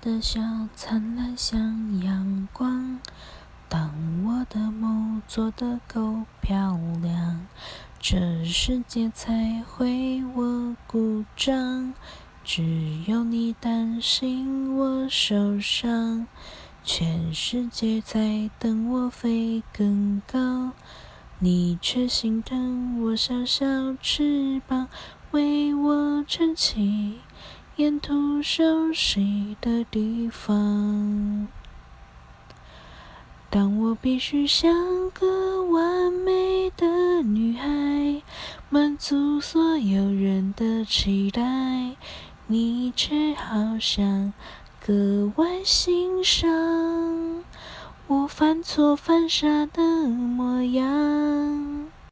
的笑灿烂像阳光，当我的梦做得够漂亮，这世界才为我鼓掌。只有你担心我受伤，全世界在等我飞更高，你却心疼我小小翅膀，为我撑起。沿途休息的地方。当我必须像个完美的女孩，满足所有人的期待，你却好像格外欣赏我犯错犯傻的模样。